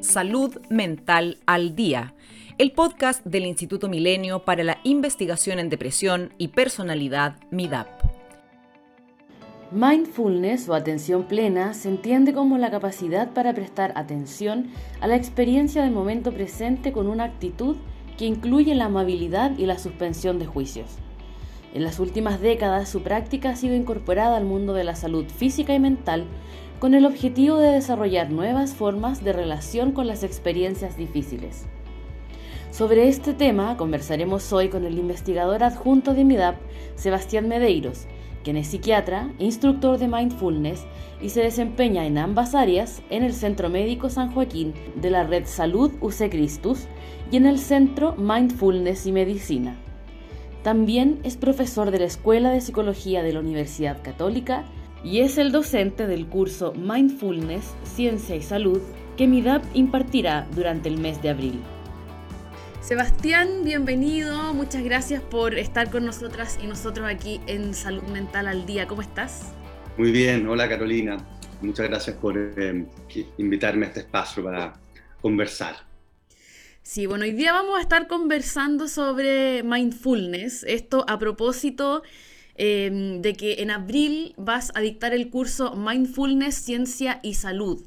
Salud Mental al Día, el podcast del Instituto Milenio para la Investigación en Depresión y Personalidad MIDAP. Mindfulness o atención plena se entiende como la capacidad para prestar atención a la experiencia del momento presente con una actitud que incluye la amabilidad y la suspensión de juicios. En las últimas décadas su práctica ha sido incorporada al mundo de la salud física y mental con el objetivo de desarrollar nuevas formas de relación con las experiencias difíciles. Sobre este tema conversaremos hoy con el investigador adjunto de MIDAP, Sebastián Medeiros, quien es psiquiatra, instructor de mindfulness y se desempeña en ambas áreas en el Centro Médico San Joaquín de la Red Salud UC Christus y en el Centro Mindfulness y Medicina. También es profesor de la Escuela de Psicología de la Universidad Católica y es el docente del curso Mindfulness, Ciencia y Salud que MIDAP impartirá durante el mes de abril. Sebastián, bienvenido, muchas gracias por estar con nosotras y nosotros aquí en Salud Mental al Día. ¿Cómo estás? Muy bien, hola Carolina. Muchas gracias por eh, invitarme a este espacio para conversar. Sí, bueno, hoy día vamos a estar conversando sobre mindfulness. Esto a propósito Em, de que en abril vas a dictar el curso Mindfulness, Ciencia y Salud.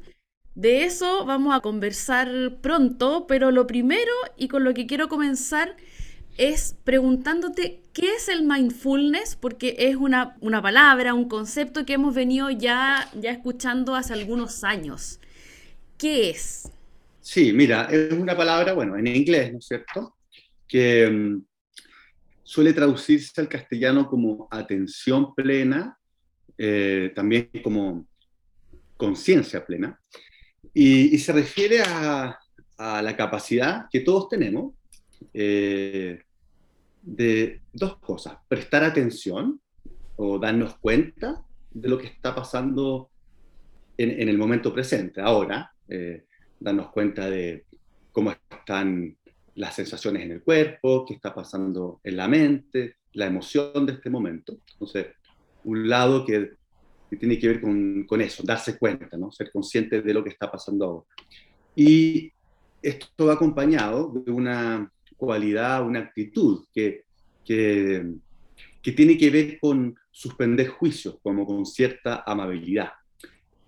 De eso vamos a conversar pronto, pero lo primero y con lo que quiero comenzar es preguntándote qué es el mindfulness, porque es una, una palabra, un concepto que hemos venido ya, ya escuchando hace algunos años. ¿Qué es? Sí, mira, es una palabra, bueno, en inglés, ¿no es cierto? Que em, suele traducirse al castellano como atención plena, eh, también como conciencia plena, y, se refiere a, la capacidad que todos tenemos eh, de dos cosas, prestar atención o darnos cuenta de lo que está pasando en, el momento presente, ahora, eh, darnos cuenta de cómo están las sensaciones en el cuerpo, qué está pasando en la mente, la emoción de este momento. Entonces, un lado que, tiene que ver con, con, eso, darse cuenta, ¿no? ser consciente de lo que está pasando ahora. Y esto va acompañado de una cualidad, una actitud que, que, que tiene que ver con suspender juicios, como con cierta amabilidad.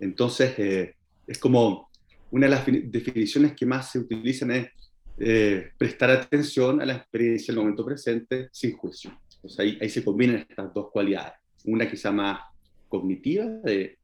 Entonces, eh, es como una de las definiciones que más se utilizan es eh, prestar atención a la experiencia del momento presente sin juicio. ahí, ahí, se combinan estas dos cualidades. Una quizá más cognitiva, de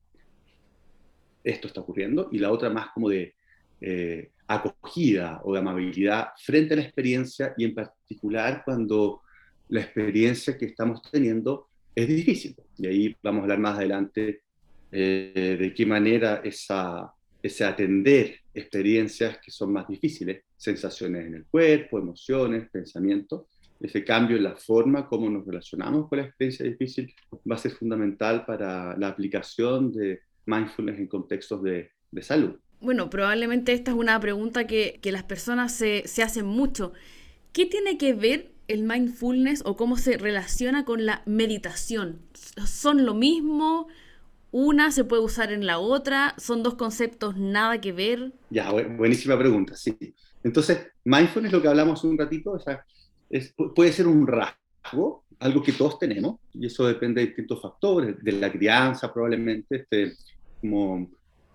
esto está ocurriendo, y la otra más como de eh, acogida o de amabilidad frente a la experiencia y en particular cuando la experiencia que estamos teniendo es difícil. Y ahí vamos a hablar más adelante eh, de qué manera esa, ese atender experiencias que son más difíciles, sensaciones en el cuerpo, emociones, pensamientos. Ese cambio en la forma como nos relacionamos con la experiencia difícil va a ser fundamental para la aplicación de mindfulness en contextos de, de salud. Bueno, probablemente esta es una pregunta que, que las personas se, se hacen mucho. ¿Qué tiene que ver el mindfulness o cómo se relaciona con la meditación? ¿Son lo mismo? Una se puede usar en la otra? ¿Son dos conceptos nada que ver? Ya, buenísima pregunta, sí. Entonces, mindfulness, lo que hablamos un ratito, es, puede ser un rasgo, algo que todos tenemos, y eso depende de distintos factores, de la crianza probablemente, este, como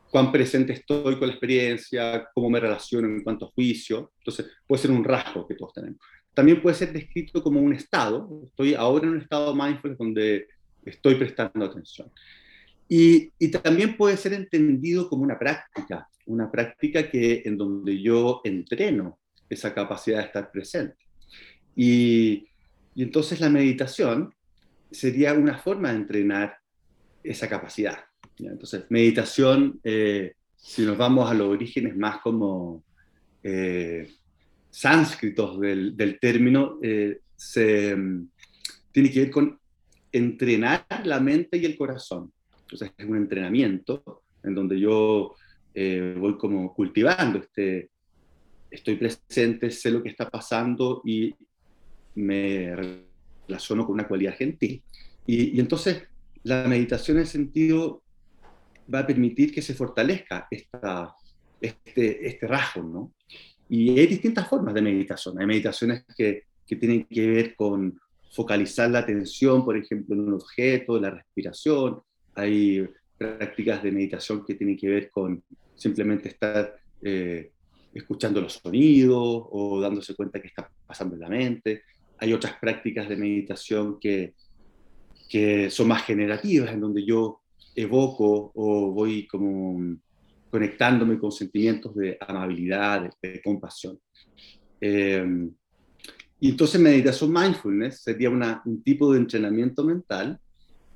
cuán presente estoy con la experiencia, cómo me relaciono en cuanto a juicio. Entonces, puede ser un rasgo que todos tenemos. También puede ser descrito como un estado. Estoy ahora en un estado mindfulness donde estoy prestando atención. Y, también puede ser entendido como una práctica, una práctica que, en donde yo entreno esa capacidad de estar presente. Y, entonces la meditación sería una forma de entrenar esa capacidad. Entonces, meditación, eh, si nos vamos a los orígenes más como eh, sánscritos del, del término, eh, se, mm, tiene que ver con entrenar la mente y el corazón. Entonces es un entrenamiento en donde yo eh, voy como cultivando este, estoy presente, sé lo que está pasando y me relaciono con una cualidad gentil. Y, entonces la meditación en ese sentido va a permitir que se fortalezca esta, este, este rasgo, ¿no? Y hay distintas formas de meditación. Hay meditaciones que, que tienen que ver con focalizar la atención, por ejemplo, en un objeto, la respiración. Hay prácticas de meditación que tienen que ver con simplemente estar eh, escuchando los sonidos o dándose cuenta que está pasando en la mente. Hay otras prácticas de meditación que, que son más generativas, en donde yo evoco o voy como conectándome con sentimientos de amabilidad, de, compasión. Eh, y entonces meditación mindfulness sería un tipo de entrenamiento mental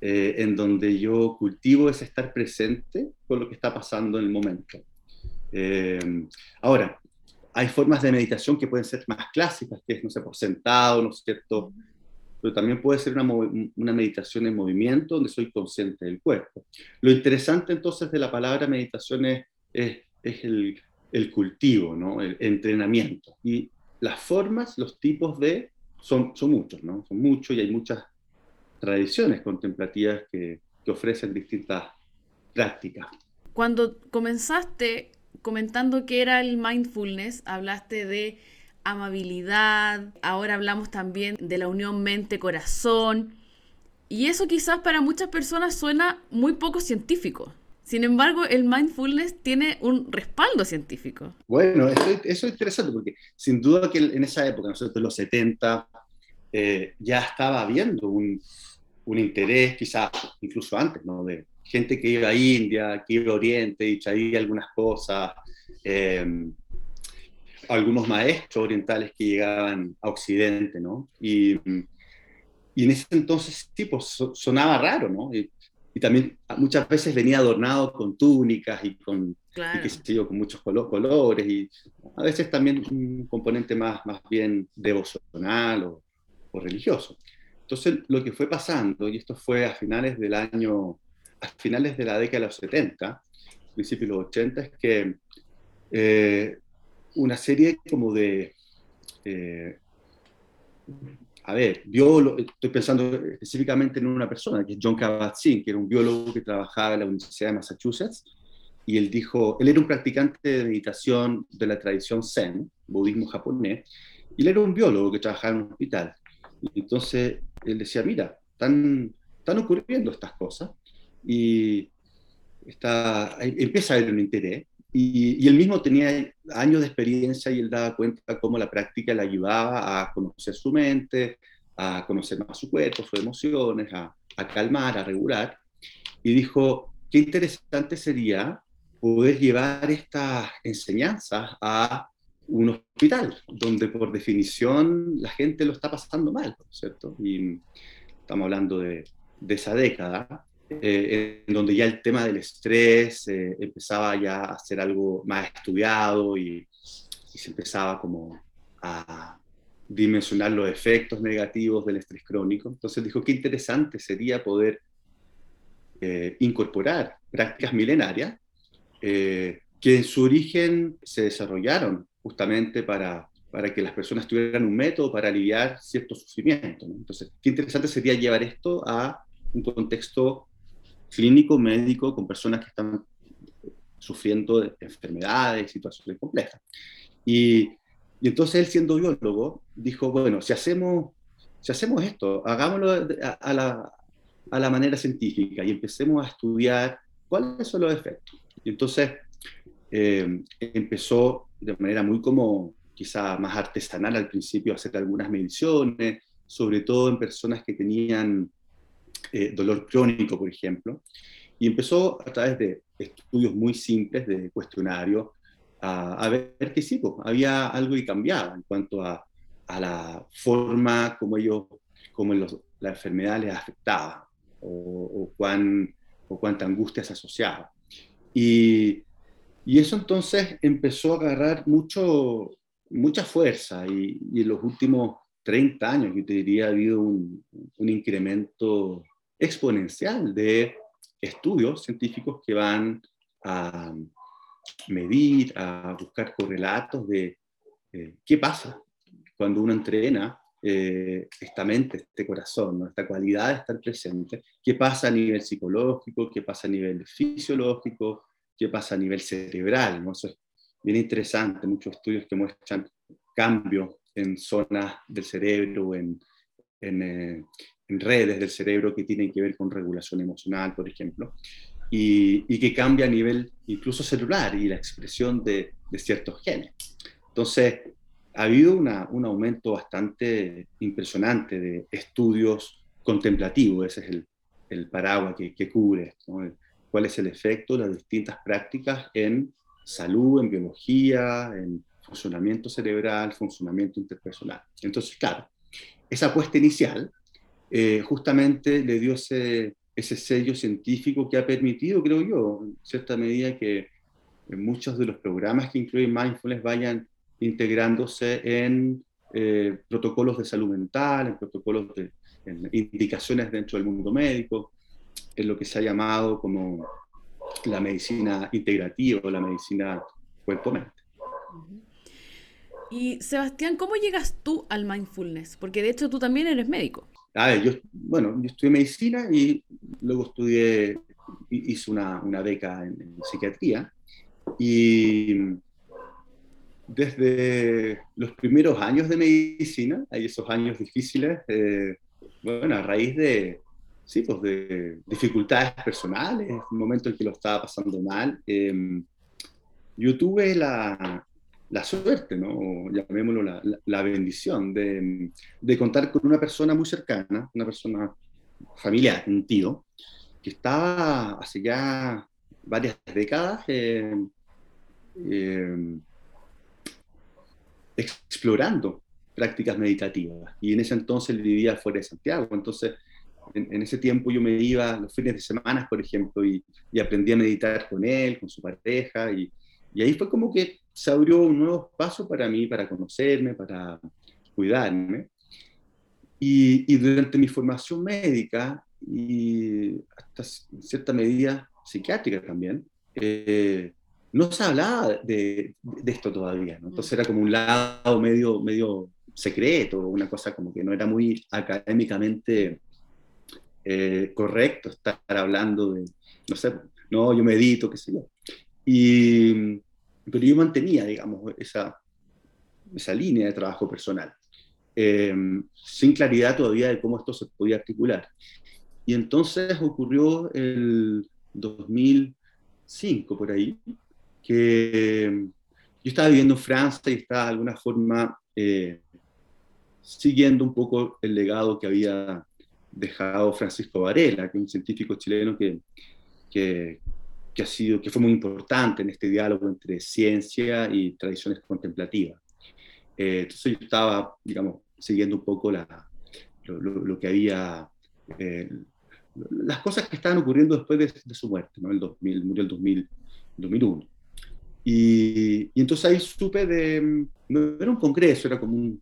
eh, en donde yo cultivo ese estar presente con lo que está pasando en el momento. Eh, ahora, hay formas de meditación que pueden ser más clásicas, que es, no sé, por sentado, ¿no es cierto? Pero también puede ser una, una meditación en movimiento donde soy consciente del cuerpo. Lo interesante entonces de la palabra meditación es, es, es el, el, cultivo, ¿no? El entrenamiento. Y las formas, los tipos de, son, son muchos, ¿no? Son muchos y hay muchas tradiciones contemplativas que, que ofrecen distintas prácticas. Cuando comenzaste comentando que era el mindfulness, hablaste de amabilidad, ahora hablamos también de la unión mente-corazón, y eso quizás para muchas personas suena muy poco científico. Sin embargo, el mindfulness tiene un respaldo científico. Bueno, eso, es interesante porque sin duda que en esa época, nosotros en los 70, eh, ya estaba habiendo un, un, interés, quizás incluso antes, ¿no? de gente que iba a India, que iba a Oriente y traía algunas cosas, eh, algunos maestros orientales que llegaban a Occidente, ¿no? Y, y en ese entonces, sí, pues, sonaba raro, ¿no? y también muchas veces venía adornado con túnicas y con, con muchos colores y a veces también un componente más, más bien devocional o, o, religioso. Entonces lo que fue pasando, y esto fue a finales del año, a finales de la década de los 70, principios de los 80, es que eh, una serie como de eh, a ver, biólogo, estoy pensando específicamente en una persona, que es John Kabat-Zinn, que era un biólogo que trabajaba en la Universidad de Massachusetts, y él dijo, él era un practicante de meditación de la tradición Zen, budismo japonés, y él era un biólogo que trabajaba en un hospital. Y entonces él decía, mira, están, están ocurriendo estas cosas, y está, empieza a haber un interés, y, él mismo tenía años de experiencia y él daba cuenta cómo la práctica le ayudaba a conocer su mente, a conocer más su cuerpo, sus emociones, a, a calmar, a regular. Y dijo, qué interesante sería poder llevar estas enseñanzas a un hospital, donde por definición la gente lo está pasando mal, ¿cierto? Y estamos hablando de, de esa década, eh, en donde ya el tema del estrés eh, empezaba ya a ser algo más estudiado y, se empezaba como a dimensionar los efectos negativos del estrés crónico. Entonces dijo, qué interesante sería poder eh, incorporar prácticas milenarias que en su origen se desarrollaron justamente para, para que las personas tuvieran un método para aliviar ciertos sufrimientos. Entonces, qué interesante sería llevar esto a un contexto clínico, médico, con personas que están sufriendo de enfermedades, situaciones complejas. Y, y, entonces él siendo biólogo dijo, bueno, si hacemos, si hacemos esto, hagámoslo a, la, a la manera científica y empecemos a estudiar cuáles son los efectos. Y entonces eh, empezó de manera muy como quizá más artesanal al principio hacer algunas mediciones, sobre todo en personas que tenían eh, dolor crónico, por ejemplo, y empezó a través de estudios muy simples de cuestionario a, ver que sí, había algo que cambiaba en cuanto a, a la forma como ellos, como la enfermedad les afectaba o, cuán, o cuánta angustia se asociaba. Y, y, eso entonces empezó a agarrar mucho, mucha fuerza y, en los últimos 30 años, yo te diría, ha habido un, un incremento exponencial de estudios científicos que van a medir, a buscar correlatos de eh, qué pasa cuando uno entrena eh, esta mente, este corazón, esta cualidad de estar presente, qué pasa a nivel psicológico, qué pasa a nivel fisiológico, qué pasa a nivel cerebral. ¿no? Eso es bien interesante, muchos estudios que muestran cambios en zonas del cerebro, en, en, eh, en, redes del cerebro que tienen que ver con regulación emocional, por ejemplo, y, y que cambia a nivel incluso celular y la expresión de, de ciertos genes. Entonces, ha habido una, un aumento bastante impresionante de estudios contemplativos, ese es el, el paraguas que, que cubre ¿no? Cuál es el efecto de las distintas prácticas en salud, en biología, en funcionamiento cerebral, funcionamiento interpersonal. Entonces, claro, esa apuesta inicial eh, justamente le dio ese, ese sello científico que ha permitido, creo yo, en cierta medida que muchos de los programas que incluyen mindfulness vayan integrándose en eh, protocolos de salud mental, en protocolos de en indicaciones dentro del mundo médico, en lo que se ha llamado como la medicina integrativa o la medicina cuerpo-mente. Y Sebastián, ¿cómo llegas tú al mindfulness? Porque de hecho tú también eres médico. A ver, yo, bueno, yo estudié medicina y luego estudié, hice una, una beca en, en, psiquiatría y desde los primeros años de medicina, hay esos años difíciles, eh, bueno, a raíz de, sí, pues de dificultades personales, un momento en que lo estaba pasando mal, eh, yo tuve la, la, suerte, ¿no? llamémoslo la, la bendición, de, de, contar con una persona muy cercana, una persona familiar, un tío, que estaba hace ya varias décadas eh, eh, explorando prácticas meditativas. Y en ese entonces él vivía fuera de Santiago. Entonces, en, en, ese tiempo yo me iba los fines de semana, por ejemplo, y, y aprendí a meditar con él, con su pareja. Y, y, ahí fue como que se abrió un nuevo paso para mí, para conocerme, para cuidarme. Y, y durante mi formación médica y hasta en cierta medida psiquiátrica también, eh, no se hablaba de, de, esto todavía, ¿no? Entonces era como un lado medio, medio secreto, una cosa como que no era muy académicamente eh, correcto estar hablando de, no sé, no, yo medito, qué sé yo. Y, pero yo mantenía, digamos, esa, esa línea de trabajo personal, eh, sin claridad todavía de cómo esto se podía articular. Y entonces ocurrió el 2005, por ahí, que yo estaba viviendo en Francia y estaba de alguna forma eh, siguiendo un poco el legado que había dejado Francisco Varela, que es un científico chileno que, que, que, ha sido, que fue muy importante en este diálogo entre ciencia y tradiciones contemplativas. Eh, entonces yo estaba, digamos, siguiendo un poco la, lo, lo, lo, que había, eh, las cosas que estaban ocurriendo después de, de su muerte, ¿no? El 2000, murió el 2000, 2001. Y, y, entonces ahí supe de, no era un congreso, era como un,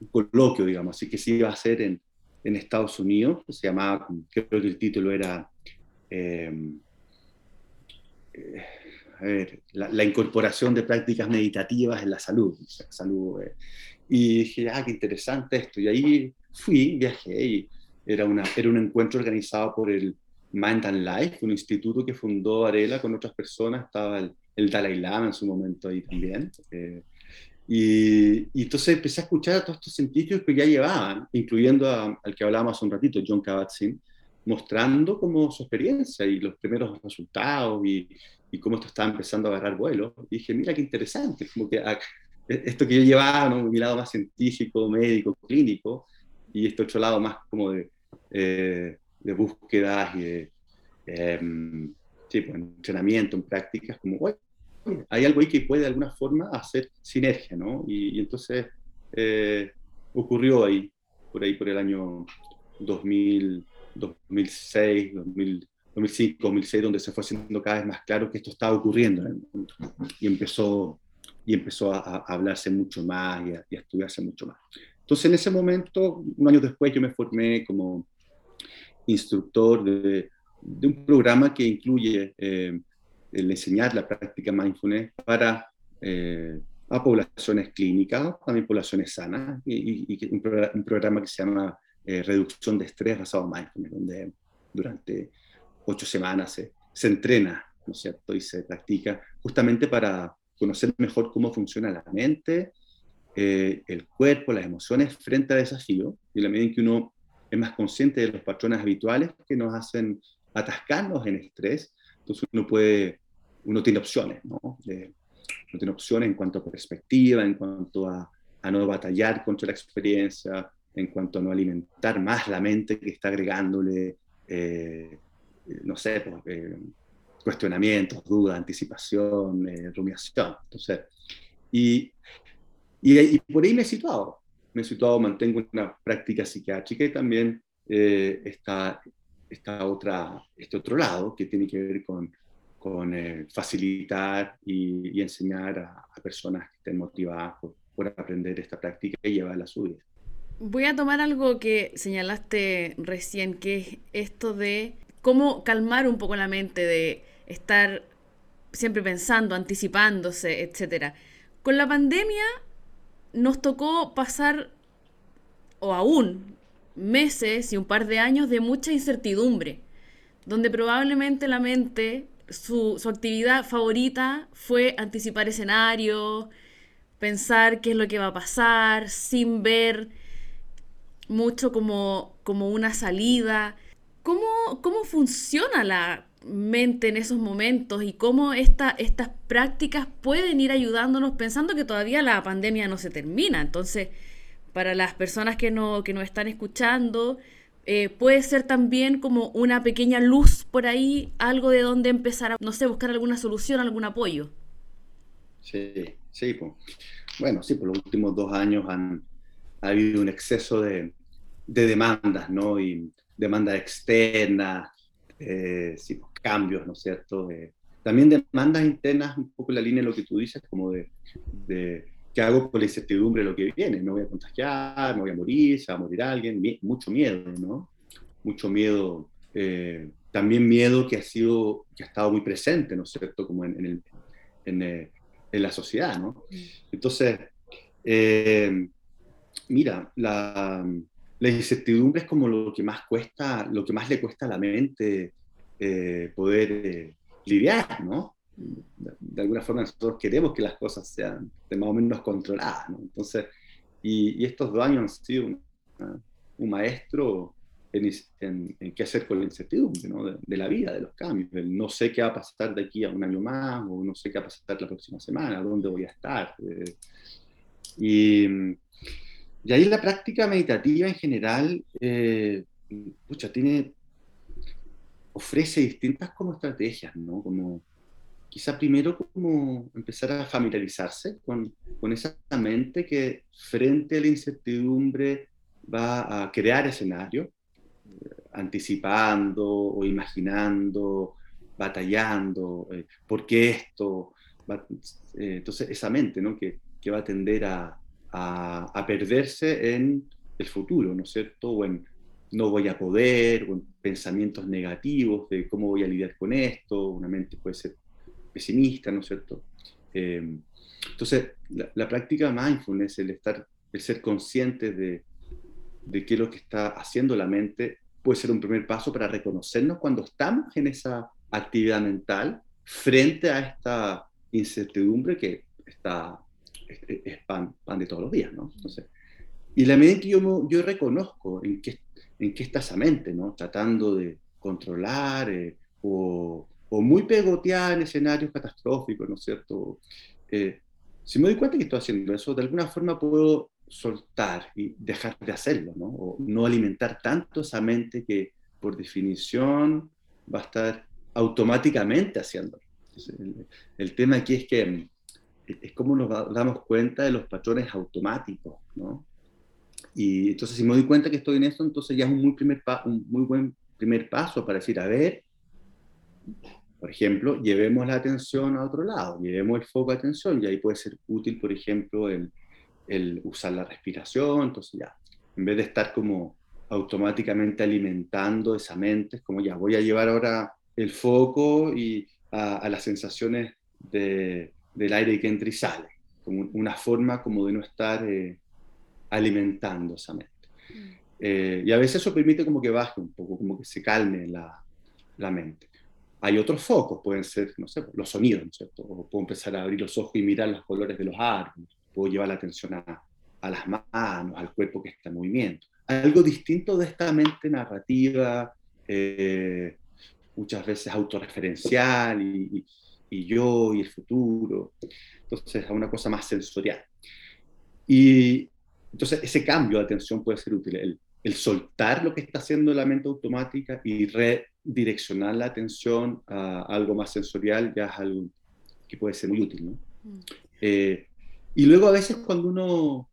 un coloquio, digamos, así que se iba a hacer en, en Estados Unidos, se llamaba, creo que el título era eh, eh, a ver, la, la, incorporación de prácticas meditativas en la salud. salud eh. Y dije, ah, qué interesante esto. Y ahí fui, viajé, y era, una, era un encuentro organizado por el Mind and Life, un instituto que fundó Arela con otras personas, estaba el, el Dalai Lama en su momento ahí también. Eh, y, y, entonces empecé a escuchar a todos estos científicos que ya llevaban, incluyendo a, al que hablábamos hace un ratito, John Kabat-Zinn, mostrando como su experiencia y los primeros resultados y, y, cómo esto estaba empezando a agarrar vuelo. Y dije, mira qué interesante, como que a, esto que yo llevaba, ¿no? mi lado más científico, médico, clínico, y este otro lado más como de, eh, de búsquedas y de eh, sí, pues, entrenamiento, en prácticas, como, bueno, hay algo ahí que puede de alguna forma hacer sinergia, ¿no? Y, y entonces eh, ocurrió ahí, por ahí por el año 2000, 2006, 2000, 2005, 2006, donde se fue haciendo cada vez más claro que esto estaba ocurriendo en el mundo. Y empezó, y empezó a, a hablarse mucho más y a, y a, estudiarse mucho más. Entonces, en ese momento, un año después, yo me formé como instructor de, de un programa que incluye eh, el enseñar la práctica mindfulness para eh, a poblaciones clínicas, también poblaciones sanas, y, y, y un, programa, un, programa que se llama eh, Reducción de Estrés basado en mindfulness, donde durante ocho semanas se, se entrena, ¿no es cierto?, y se practica justamente para conocer mejor cómo funciona la mente, eh, el cuerpo, las emociones frente a desafíos, y la medida en que uno es más consciente de los patrones habituales que nos hacen atascarnos en estrés, entonces uno puede, uno tiene opciones, ¿no? uno tiene opciones en cuanto a perspectiva, en cuanto a, no batallar contra la experiencia, en cuanto a no alimentar más la mente que está agregándole, eh, no sé, pues, eh, cuestionamientos, dudas, anticipación, rumiación. Entonces, y, y, por ahí me he situado. Me he situado, mantengo una práctica psiquiátrica y también eh, está, está otra, este otro lado que tiene que ver con, con eh, facilitar y, enseñar a, personas que estén motivadas por, por, aprender esta práctica y llevarla a su vida. Voy a tomar algo que señalaste recién, que es esto de cómo calmar un poco la mente, de estar siempre pensando, anticipándose, etc. Con la pandemia nos tocó pasar, o aún, meses y un par de años de mucha incertidumbre, donde probablemente la mente, su, actividad favorita fue anticipar escenarios, pensar qué es lo que va a pasar, sin ver mucho como, como una salida. ¿Cómo, ¿Cómo funciona la mente en esos momentos y cómo esta, estas prácticas pueden ir ayudándonos pensando que todavía la pandemia no se termina. Entonces, para las personas que no, que no están escuchando, eh, puede ser también como una pequeña luz por ahí, algo de donde empezar a, no sé, buscar alguna solución, algún apoyo. Sí, sí. Pues. Bueno, sí, por los últimos dos años han, ha habido un exceso de, de demandas, ¿no? Y demandas externas, eh, sí, pues, cambios, ¿no es cierto? también demandas internas, un poco en la línea de lo que tú dices, como de, de qué hago por la incertidumbre de lo que viene, me voy a contagiar, me voy a morir, se va a morir alguien, mucho miedo, ¿no? Mucho miedo, eh, también miedo que ha sido, que ha estado muy presente, ¿no es cierto? Como en, en, eh, la sociedad, ¿no? Entonces, eh, mira, la, la incertidumbre es como lo que más cuesta, lo que más le cuesta a la mente poder lidiar, ¿no? De, alguna forma nosotros queremos que las cosas sean de más o menos controladas, ¿no? Entonces, y, estos dos años han sido un maestro en, qué hacer con la incertidumbre, ¿no? De, la vida, de los cambios, del no sé qué va a pasar de aquí a un año más, o no sé qué va a pasar la próxima semana, dónde voy a estar. Eh, y y ahí la práctica meditativa en general, eh, tiene, ofrece distintas como estrategias, ¿no? Como quizá primero como empezar a familiarizarse con, con esa mente que frente a la incertidumbre va a crear escenario, eh, anticipando o imaginando, batallando, eh, ¿por qué esto? Eh, entonces esa mente, ¿no? Que, que va a tender a, a, perderse en el futuro, ¿no es cierto? O en no voy a poder, o en pensamientos negativos de cómo voy a lidiar con esto, una mente puede ser pesimista, ¿no es cierto? Em, entonces, la, práctica mindfulness, el, estar, el ser consciente de, de qué es lo que está haciendo la mente, puede ser un primer paso para reconocernos cuando estamos en esa actividad mental frente a esta incertidumbre que está es, pan, pan, de todos los días, ¿no? Entonces, y la medida en que yo, yo reconozco en qué, en qué está esa mente, ¿no? Tratando de controlar eh, o, o, muy pegoteada en escenarios catastróficos, ¿no es cierto? Eh, si me doy cuenta que estoy haciendo eso, de alguna forma puedo soltar y dejar de hacerlo, ¿no? O no alimentar tanto esa mente que por definición va a estar automáticamente haciéndolo. el, el, tema aquí es que es como nos damos cuenta de los patrones automáticos, ¿no? Y entonces si me doy cuenta que estoy en esto, entonces ya es un muy, primer un muy buen primer paso para decir, a ver, por ejemplo, llevemos la atención a otro lado, llevemos el foco a atención, y ahí puede ser útil, por ejemplo, el, el usar la respiración, entonces ya, en vez de estar como automáticamente alimentando esa mente, es como ya, voy a llevar ahora el foco y a las sensaciones de, del aire que entra y sale, como una forma como de no estar eh, alimentando esa mente. Mm. Eh, y a veces eso permite como que baje un poco, como que se calme la, la mente. Hay otros focos, pueden ser, no sé, los sonidos, ¿no es cierto? O puedo empezar a abrir los ojos y mirar los colores de los árboles, puedo llevar la atención a, a las manos, al cuerpo que está en movimiento. Algo distinto de esta mente narrativa, eh, muchas veces autorreferencial y, y, yo y el futuro. Entonces, a una cosa más sensorial. Y entonces ese cambio de atención puede ser útil. El, el soltar lo que está haciendo la mente automática y redireccionar la atención a algo más sensorial ya es algo que puede ser muy útil. ¿no? Mm. Eh, y luego a veces cuando uno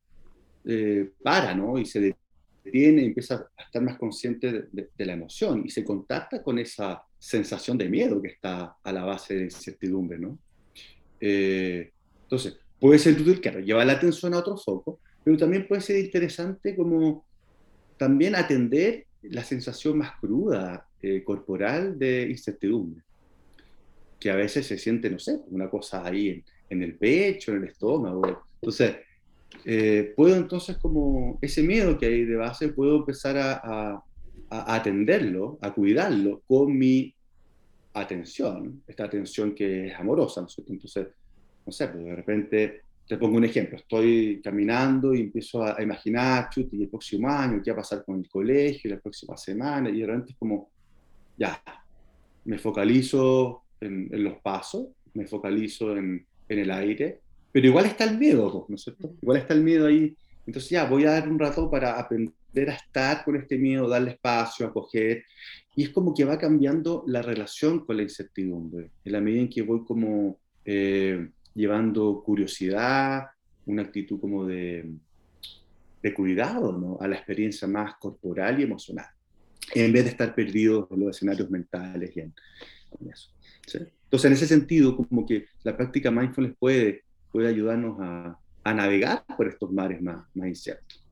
eh, para, ¿no? Y se detiene empieza a estar más consciente de, la emoción y se contacta con esa sensación de miedo que está a la base de incertidumbre, ¿no? Eh, entonces, puede ser útil, claro, llevar la atención a otro foco, pero también puede ser interesante como también atender la sensación más cruda eh, corporal de incertidumbre, que a veces se siente, no sé, una cosa ahí en, el pecho, en el estómago. Entonces, eh, puedo entonces como ese miedo que hay de base, puedo empezar a, atenderlo, a cuidarlo con mi atención, esta atención que es amorosa, ¿no Entonces, no sé, pues de repente, te pongo un ejemplo, estoy caminando y empiezo a, imaginar, chute, y el próximo año, qué va a pasar con el colegio, la próxima semana, y de repente es como, ya, me focalizo en, los pasos, me focalizo en, en el aire, pero igual está el miedo, ¿no es cierto? Igual está el miedo ahí. Entonces ya, voy a dar un rato para aprender a estar con este miedo, darle espacio, acoger. Y es como que va cambiando la relación con la incertidumbre, en la medida en que voy como eh, llevando curiosidad, una actitud como de, de cuidado ¿no? a la experiencia más corporal y emocional, en vez de estar perdido en los escenarios mentales y en, eso. Entonces, en ese sentido, como que la práctica mindfulness puede puede ayudarnos a, a navegar por estos mares más, más inciertos.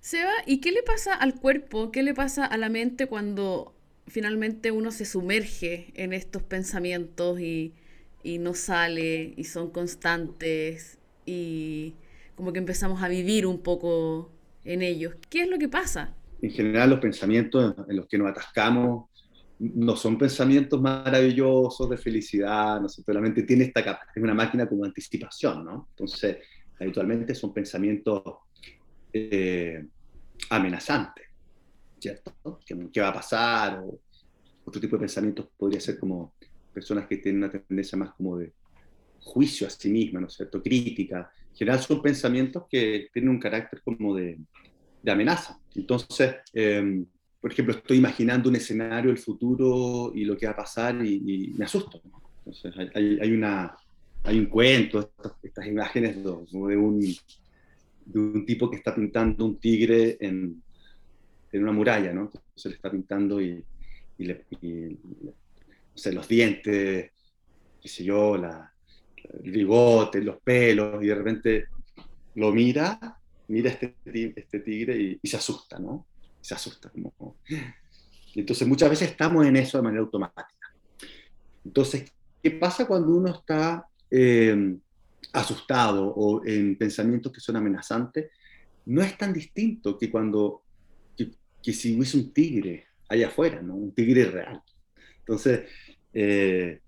Seba, ¿y qué le pasa al cuerpo? ¿Qué le pasa a la mente cuando finalmente uno se sumerge en estos pensamientos y, y no sale y son constantes y como que empezamos a vivir un poco en ellos? ¿Qué es lo que pasa? En general los pensamientos en los que nos atascamos no son pensamientos maravillosos de felicidad, no sé, solamente tiene esta es una máquina como anticipación, ¿no? Entonces, habitualmente son pensamientos eh, amenazantes, ¿cierto? ¿Qué, va a pasar? O otro tipo de pensamientos podría ser como personas que tienen una tendencia más como de juicio a sí misma, ¿no es cierto? Crítica. En general son pensamientos que tienen un carácter como de, de amenaza. Entonces, eh, por ejemplo, estoy imaginando un escenario del futuro y lo que va a pasar y, me asusto. Entonces, hay, una, hay un cuento, estas, imágenes de, un, de un tipo que está pintando un tigre en, en una muralla, ¿no? Entonces le está pintando y, y, le, sé, los dientes, qué sé yo, la, el bigote, los pelos, y de repente lo mira, mira este, este tigre y, y se asusta, ¿no? se asusta. Como... Entonces muchas veces estamos en eso de manera automática. Entonces, ¿qué pasa cuando uno está eh, asustado o en pensamientos que son amenazantes? No es tan distinto que cuando, que, si hubiese un tigre allá afuera, ¿no? un tigre real. Entonces, eh,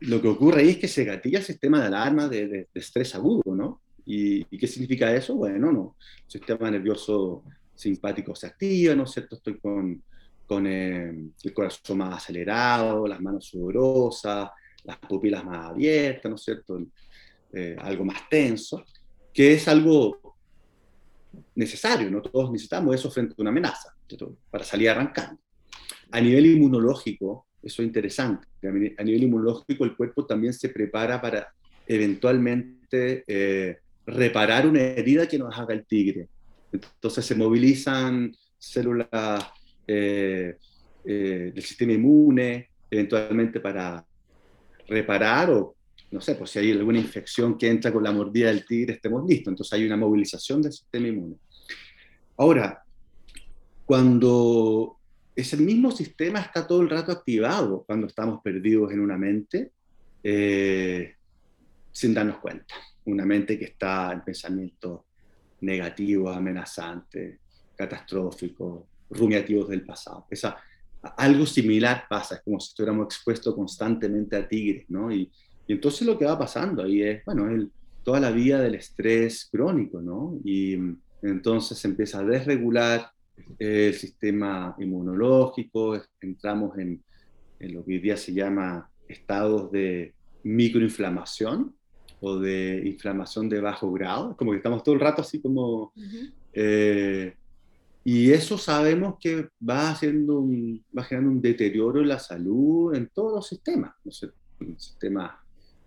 lo que ocurre ahí es que se gatilla el sistema de alarma de, de, estrés agudo, ¿no? ¿Y, ¿Y, qué significa eso? Bueno, no, sistema nervioso simpático se activa, ¿no es cierto? Estoy con, con eh, el corazón más acelerado, las manos sudorosas, las pupilas más abiertas, ¿no es cierto? Eh, algo más tenso, que es algo necesario, ¿no? Todos necesitamos eso frente a una amenaza, para salir arrancando. A nivel inmunológico, eso es interesante, a nivel inmunológico el cuerpo también se prepara para eventualmente eh, reparar una herida que nos haga el tigre, entonces se movilizan células eh, eh, del sistema inmune, eventualmente para reparar o, no sé, pues si hay alguna infección que entra con la mordida del tigre, estemos listos. Entonces hay una movilización del sistema inmune. Ahora, cuando ese mismo sistema está todo el rato activado, cuando estamos perdidos en una mente, eh, sin darnos cuenta. Una mente que está en pensamiento negativos, amenazantes, catastróficos, rumiativos del pasado. Esa, algo similar pasa, es como si estuviéramos expuestos constantemente a tigres, ¿no? Y, entonces lo que va pasando ahí es, bueno, el, toda la vía del estrés crónico, ¿no? Y entonces se empieza a desregular el sistema inmunológico, entramos en, en lo que hoy día se llama estados de microinflamación o de inflamación de bajo grado, como que estamos todo el rato así como... eh, y eso sabemos que va, haciendo un, va generando un deterioro en la salud en todos los sistemas, ¿no sé, el sistema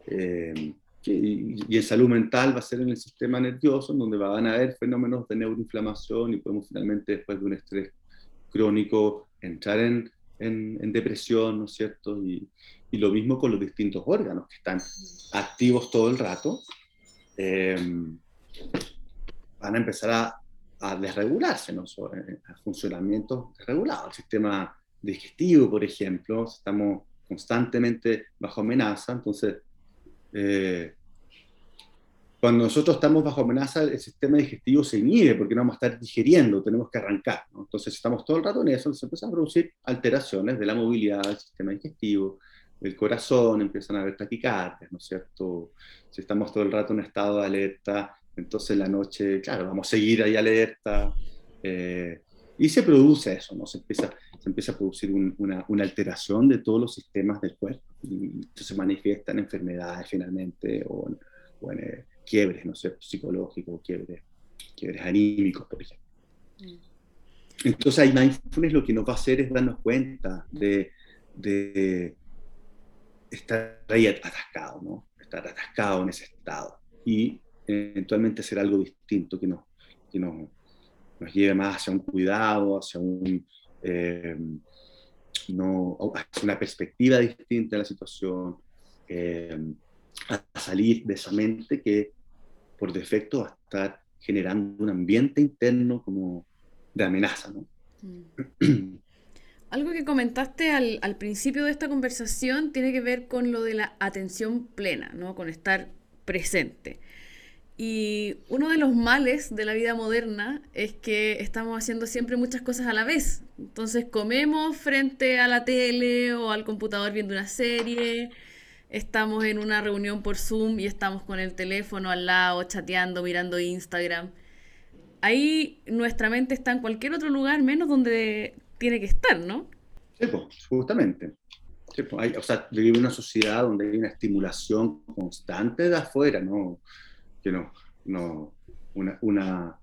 eh, y, y, en salud mental va a ser en el sistema nervioso, en donde van a haber fenómenos de neuroinflamación y podemos finalmente, después de un estrés crónico, entrar en, en, en depresión, ¿no es cierto? Y, y, lo mismo con los distintos órganos que están activos todo el rato, eh, van a empezar a, a desregularse, ¿no? a funcionamientos desregulados. El sistema digestivo, por ejemplo, estamos constantemente bajo amenaza, entonces eh, cuando nosotros estamos bajo amenaza, el sistema digestivo se inhibe porque no vamos a estar digeriendo, tenemos que arrancar. ¿no? Entonces, estamos todo el rato en eso, se empiezan a producir alteraciones de la movilidad del sistema digestivo, del corazón, empiezan a haber taquicardias, ¿no es cierto? Si estamos todo el rato en estado de alerta, entonces en la noche, claro, vamos a seguir ahí alerta. Eh, y se produce eso, ¿no? Se empieza, se empieza a producir un, una, una, alteración de todos los sistemas del cuerpo. Y esto se manifiesta en enfermedades finalmente o en, o en eh, quiebres, no sé, psicológicos, quiebres, quiebres anímicos, por ejemplo. Mm. Entonces ahí mindfulness lo que nos va a hacer es darnos cuenta de, de estar ahí atascado, ¿no? Estar atascado en ese estado y eventualmente hacer algo distinto que nos, que nos, nos lleve más hacia un cuidado, hacia un... Eh, no, hacia una perspectiva distinta de la situación, eh, a salir de esa mente que por defecto va a estar generando un ambiente interno como de amenaza. ¿no? Mm. Algo que comentaste al, al, principio de esta conversación tiene que ver con lo de la atención plena, ¿no? con estar presente. Y uno de los males de la vida moderna es que estamos haciendo siempre muchas cosas a la vez. Entonces comemos frente a la tele o al computador viendo una serie, estamos en una reunión por Zoom y estamos con el teléfono al lado, chateando, mirando Instagram. Ahí nuestra mente está en cualquier otro lugar menos donde tiene que estar, ¿no? Sí, pues, justamente. Sí, pues, hay, o sea, vivimos en una sociedad donde hay una estimulación constante de afuera, ¿no? Que no, no una, una,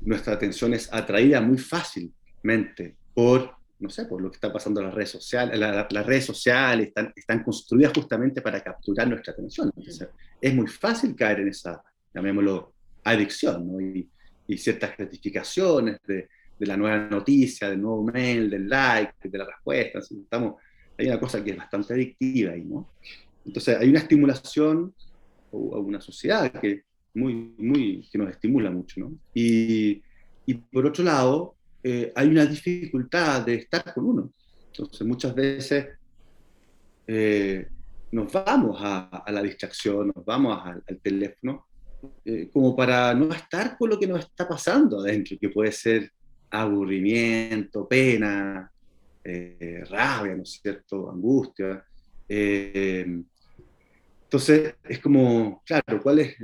nuestra atención es atraída muy fácilmente por no sé, por lo que está pasando en las redes sociales. La, las redes sociales están, están construidas justamente para capturar nuestra atención. Entonces, es muy fácil caer en esa, llamémoslo, adicción, ¿no? Y, y ciertas gratificaciones de, de, la nueva noticia, del nuevo mail, del like, de la respuesta. Estamos, hay una cosa que es bastante adictiva ahí, ¿no? Entonces, hay una estimulación o, o una sociedad que, muy, muy, que nos estimula mucho, ¿no? Y, y por otro lado, eh, hay una dificultad de estar con uno. Entonces muchas veces eh, nos vamos a, a, la distracción, nos vamos a, al teléfono, eh, como para no estar con lo que nos está pasando adentro, que puede ser aburrimiento, pena, eh, rabia, ¿no es cierto?, angustia. Eh, entonces es como, claro, ¿cuál es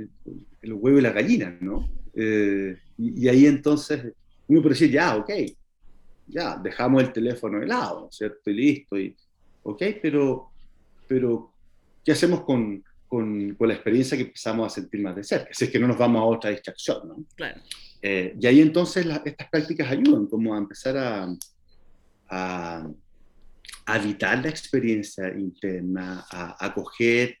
el huevo y la gallina, no? Y, y ahí entonces uno puede decir, ya, ok, ya, dejamos el teléfono de lado, ¿cierto? Y listo, y, ok, pero, pero ¿qué hacemos con, con, con, la experiencia que empezamos a sentir más de cerca? Si es que no nos vamos a otra distracción, ¿no? Claro. Eh, y ahí entonces la, estas prácticas ayudan como a empezar a, a, a evitar la experiencia interna, a acoger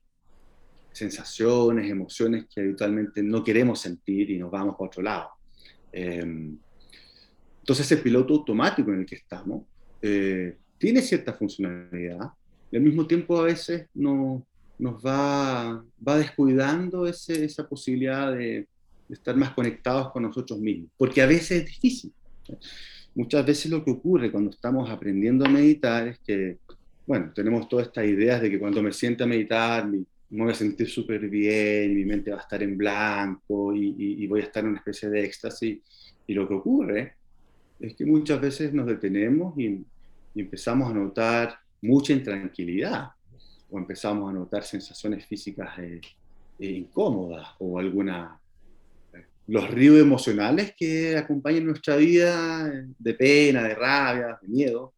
sensaciones, emociones que habitualmente no queremos sentir y nos vamos para otro lado. Eh, entonces ese piloto automático en el que estamos eh, tiene cierta funcionalidad y al mismo tiempo a veces no, nos va, va descuidando esa posibilidad de, estar más conectados con nosotros mismos, porque a veces es difícil. Muchas veces lo que ocurre cuando estamos aprendiendo a meditar es que, bueno, tenemos todas estas ideas de que cuando me sienta a meditar me, me voy a sentir súper bien, mi mente va a estar en blanco y, voy a estar en una especie de éxtasis. Y lo que ocurre es que muchas veces nos detenemos y empezamos a notar mucha intranquilidad o empezamos a notar sensaciones físicas eh, eh, incómodas o alguna los ríos emocionales que acompañan nuestra vida de pena, de rabia, de miedo,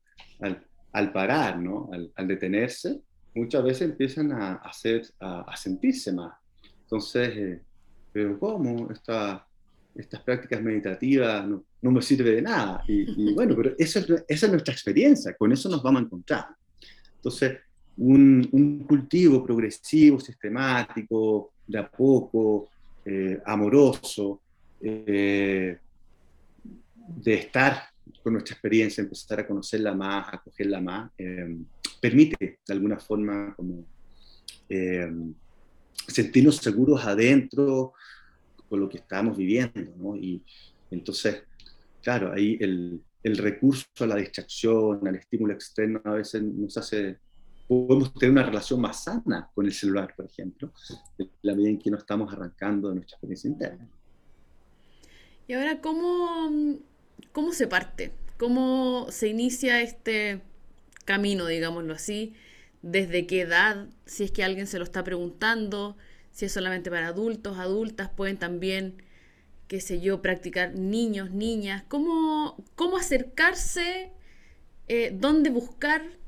al, parar, ¿no? al, detenerse, muchas veces empiezan a, hacer, a, sentirse más. Entonces, eh, pero ¿cómo? Esta, estas prácticas meditativas no, no, me sirve de nada. Y, bueno, pero esa es, esa es nuestra experiencia, con eso nos vamos a encontrar. Entonces, un, cultivo progresivo, sistemático, de a poco, eh, amoroso, eh, de estar con nuestra experiencia, empezar a conocerla más, a cogerla más, eh, permite de alguna forma como sentirnos seguros adentro con lo que estamos viviendo. Y entonces, claro, ahí el, el recurso a la distracción, al estímulo externo, a veces nos hace podemos tener una relación más sana con el celular, por ejemplo, en la medida en que no estamos arrancando de nuestra experiencia interna. Y ahora, ¿cómo, cómo se parte? ¿Cómo se inicia este camino, digámoslo así? ¿Desde qué edad? Si es que alguien se lo está preguntando, si es solamente para adultos, adultas, pueden también, qué sé yo, practicar niños, niñas. ¿Cómo, cómo acercarse? Eh, ¿Dónde buscar?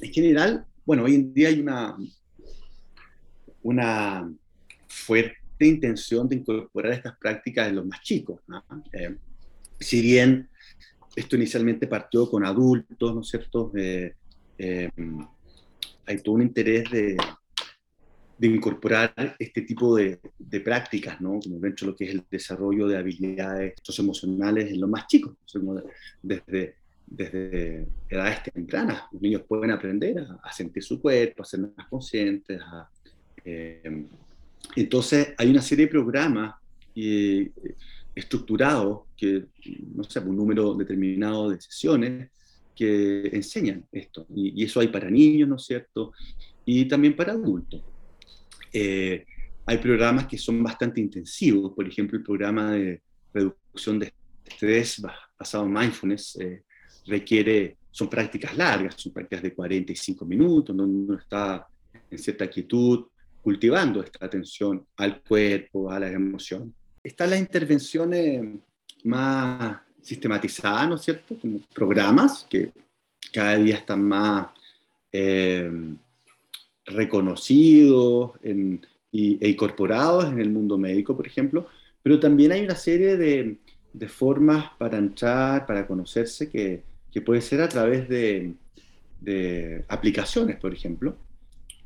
En general, bueno, hoy en día hay una, una fuerte intención de incorporar estas prácticas en los más chicos. Eh, si bien esto inicialmente partió con adultos, ¿no es cierto? Eh, eh, hay todo un interés de, de incorporar este tipo de, de, prácticas, ¿no? Como dentro de lo que es el desarrollo de habilidades socioemocionales en los más chicos, desde desde edades tempranas. Los niños pueden aprender a, sentir su cuerpo, a ser más conscientes. Eh, entonces, hay una serie de programas eh, estructurados, que, no sé, un número determinado de sesiones que enseñan esto. Y, eso hay para niños, ¿no es cierto? Y también para adultos. Eh, hay programas que son bastante intensivos, por ejemplo, el programa de reducción de estrés basado en mindfulness, requiere, son prácticas largas, son prácticas de 45 minutos, donde uno está en cierta quietud, cultivando esta atención al cuerpo, a las emociones. Están las intervenciones más sistematizadas, ¿no es cierto? Como programas que cada día están más eh, reconocidos e incorporados en el mundo médico, por ejemplo, pero también hay una serie de, de formas para entrar, para conocerse, que, que puede ser a través de, aplicaciones, por ejemplo,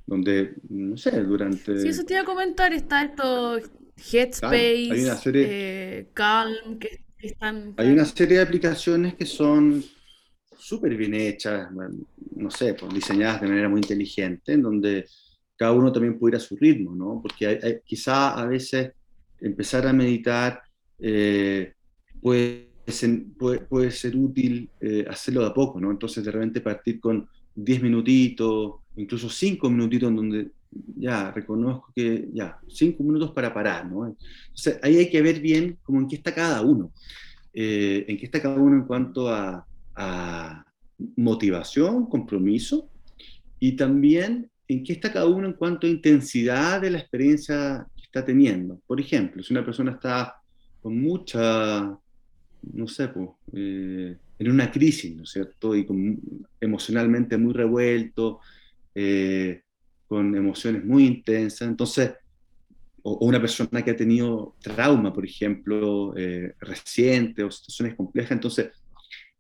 donde, no sé, durante... Sí, eso te iba a comentar, está esto Headspace, eh, Calm, que están... Hay una serie de aplicaciones que son súper bien hechas, no sé, pues, diseñadas de manera muy inteligente, en donde cada uno también puede ir a su ritmo, ¿no? Porque quizá a veces empezar a meditar eh, puede puede, puede ser útil eh, hacerlo de a poco, ¿no? Entonces de repente partir con 10 minutitos, incluso 5 minutitos en donde ya reconozco que ya, 5 minutos para parar, ¿no? Entonces ahí hay que ver bien cómo en qué está cada uno, eh, en qué está cada uno en cuanto a, a motivación, compromiso y también en qué está cada uno en cuanto a intensidad de la experiencia que está teniendo. Por ejemplo, si una persona está con mucha no sé, pues, en una crisis, ¿no es cierto? Y emocionalmente muy revuelto, eh, con emociones muy intensas. Entonces, o, una persona que ha tenido trauma, por ejemplo, eh, reciente o situaciones complejas, entonces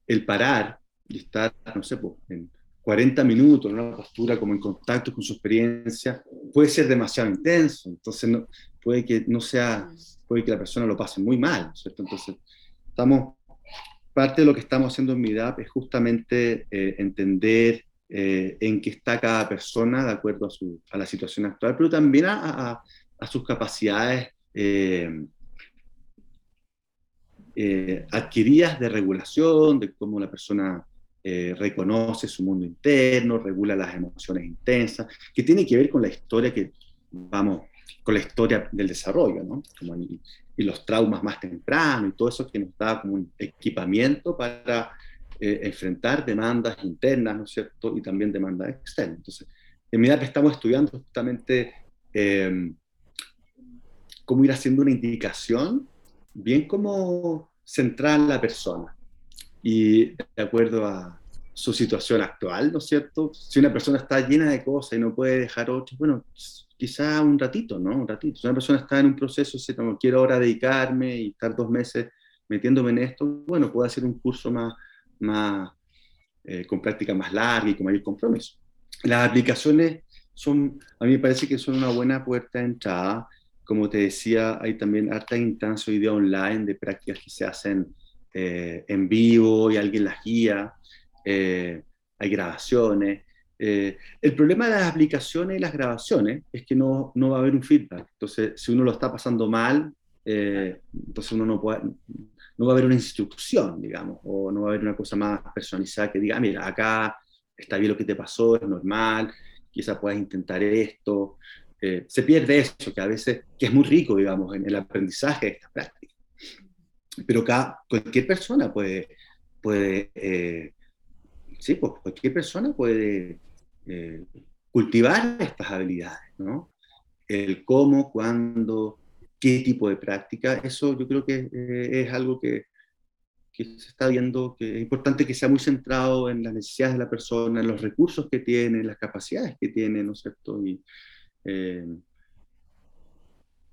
el parar y estar, no sé, pues, en 40 minutos en una postura como en contacto con su experiencia puede ser demasiado intenso, entonces no, puede que no sea, puede que la persona lo pase muy mal, ¿cierto? Entonces, parte de lo que estamos haciendo en MIDAP es justamente eh, entender eh, en qué está cada persona de acuerdo a, su, a la situación actual, pero también a, a, sus capacidades eh, adquiridas de regulación, de cómo la persona reconoce su mundo interno, regula las emociones intensas, que tiene que ver con la historia que, vamos, con la historia del desarrollo, ¿no? Como y los traumas más tempranos y todo eso que nos da como un equipamiento para eh, enfrentar demandas internas, ¿no es cierto? Y también demandas externas. Entonces, en MIDAP estamos estudiando justamente em, cómo ir haciendo una indicación bien como central la persona y de acuerdo a su situación actual, ¿no es cierto? Si una persona está llena de cosas y no puede dejar otras, bueno, quizá un ratito, ¿no? Un ratito. Si una persona está en un proceso, si no quiero ahora dedicarme y estar dos meses metiéndome en esto, bueno, puedo hacer un curso más, más eh, con práctica más larga y con mayor compromiso. Las aplicaciones son, a mí me parece que son una buena puerta de entrada. Como te decía, hay también harta instancia hoy día online de prácticas que se hacen eh, en vivo y alguien las guía. Eh, hay grabaciones. El problema de las aplicaciones y las grabaciones es que no, no va a haber un feedback. Entonces, si uno lo está pasando mal, entonces uno no puede, no va a haber una instrucción, digamos, o no va a haber una cosa más personalizada que diga, ah, mira, acá está bien lo que te pasó, es normal, quizá puedas intentar esto. Eh, se pierde eso, que a veces, que es muy rico, digamos, en el aprendizaje de esta práctica. Pero acá, cualquier persona puede, puede eh, sí, pues cualquier persona puede eh, cultivar estas habilidades, ¿no? El cómo, cuándo, qué tipo de práctica, eso yo creo que eh, es algo que, se está viendo, que es importante que sea muy centrado en las necesidades de la persona, en los recursos que tiene, las capacidades que tiene, ¿no es cierto? Y, eh,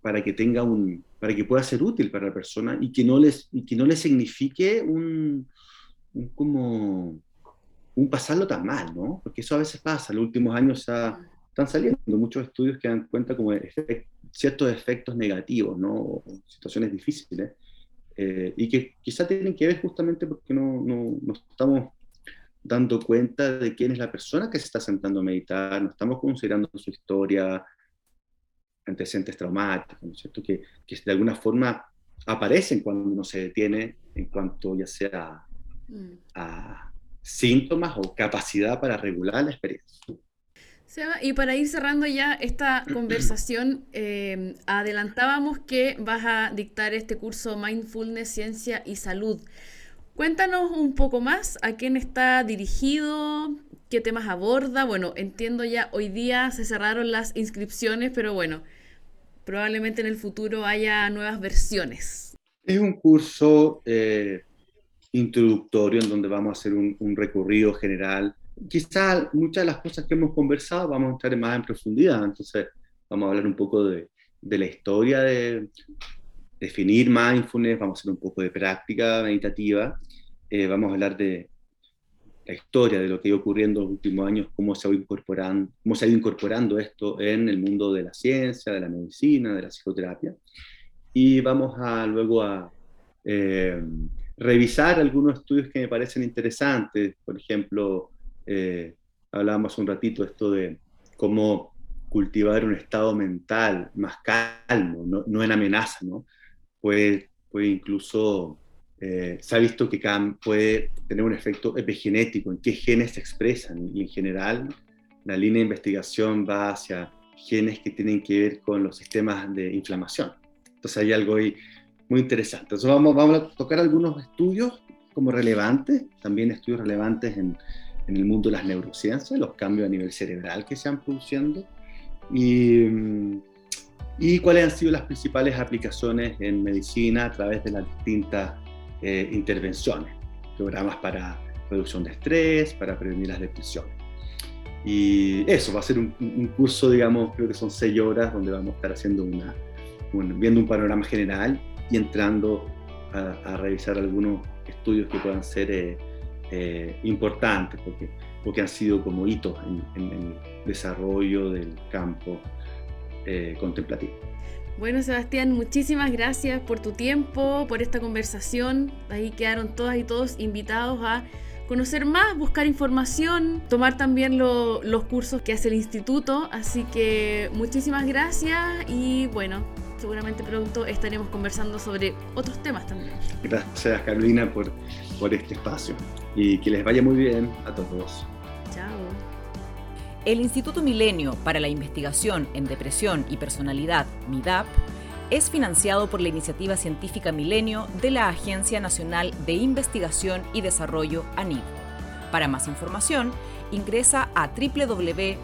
para que tenga un, para que pueda ser útil para la persona y que no les, y que no le signifique un, un como un pasarlo tan mal, ¿no? Porque eso a veces pasa, en los últimos años están saliendo muchos estudios que dan cuenta como de ciertos efectos negativos, ¿no? situaciones difíciles, eh, y que quizá tienen que ver justamente porque no, no, no, estamos dando cuenta de quién es la persona que se está sentando a meditar, no estamos considerando su historia, antecedentes traumáticos, ¿no es cierto? Que, que de alguna forma aparecen cuando uno se detiene en cuanto ya sea mm. a síntomas o capacidad para regular la experiencia y para ir cerrando ya esta conversación, eh, adelantábamos que vas a dictar este curso Mindfulness, Ciencia y Salud. Cuéntanos un poco más a quién está dirigido, qué temas aborda. Bueno, entiendo ya, hoy día se cerraron las inscripciones, pero bueno, probablemente en el futuro haya nuevas versiones. Es un curso eh, introductorio en donde vamos a hacer un, un recorrido general quizá muchas de las cosas que hemos conversado vamos a entrar más en profundidad, entonces vamos a hablar un poco de, de la historia de definir mindfulness, vamos a hacer un poco de práctica meditativa, eh, vamos a hablar de la historia de lo que ha ocurriendo en los últimos años, cómo se, ha incorporando, cómo se ha ido incorporando esto en el mundo de la ciencia, de la medicina, de la psicoterapia. Y vamos a luego a eh, revisar algunos estudios que me parecen interesantes, por ejemplo, eh, hablábamos un ratito esto de cómo cultivar un estado mental más calmo, no, en amenaza, ¿no? Puede, puede incluso, eh, se ha visto que puede tener un efecto epigenético, en qué genes se expresan, y en general la línea de investigación va hacia genes que tienen que ver con los sistemas de inflamación. Entonces hay algo ahí muy interesante. Entonces vamos, vamos a tocar algunos estudios como relevantes, también estudios relevantes en, en el mundo de las neurociencias, los cambios a nivel cerebral que se han produciendo y, y cuáles han sido las principales aplicaciones en medicina a través de las distintas eh, intervenciones, programas para reducción de estrés, para prevenir las depresiones. Y eso va a ser un, curso, digamos, creo que son seis horas donde vamos a estar haciendo una, viendo un panorama general y entrando a, revisar algunos estudios que puedan ser eh, eh, importantes, porque, porque han sido como hitos en, el desarrollo del campo eh, contemplativo. Bueno, Sebastián, muchísimas gracias por tu tiempo, por esta conversación. Ahí quedaron todas y todos invitados a conocer más, buscar información, tomar también los cursos que hace el instituto. Así que muchísimas gracias y bueno, seguramente pronto estaremos conversando sobre otros temas también. Gracias Carolina por, por este espacio y que les vaya muy bien a todos. Chao. El Instituto Milenio para la Investigación en Depresión y Personalidad, MIDAP, es financiado por la Iniciativa Científica Milenio de la Agencia Nacional de Investigación y Desarrollo ANID. Para más información, ingresa a www.midap.org.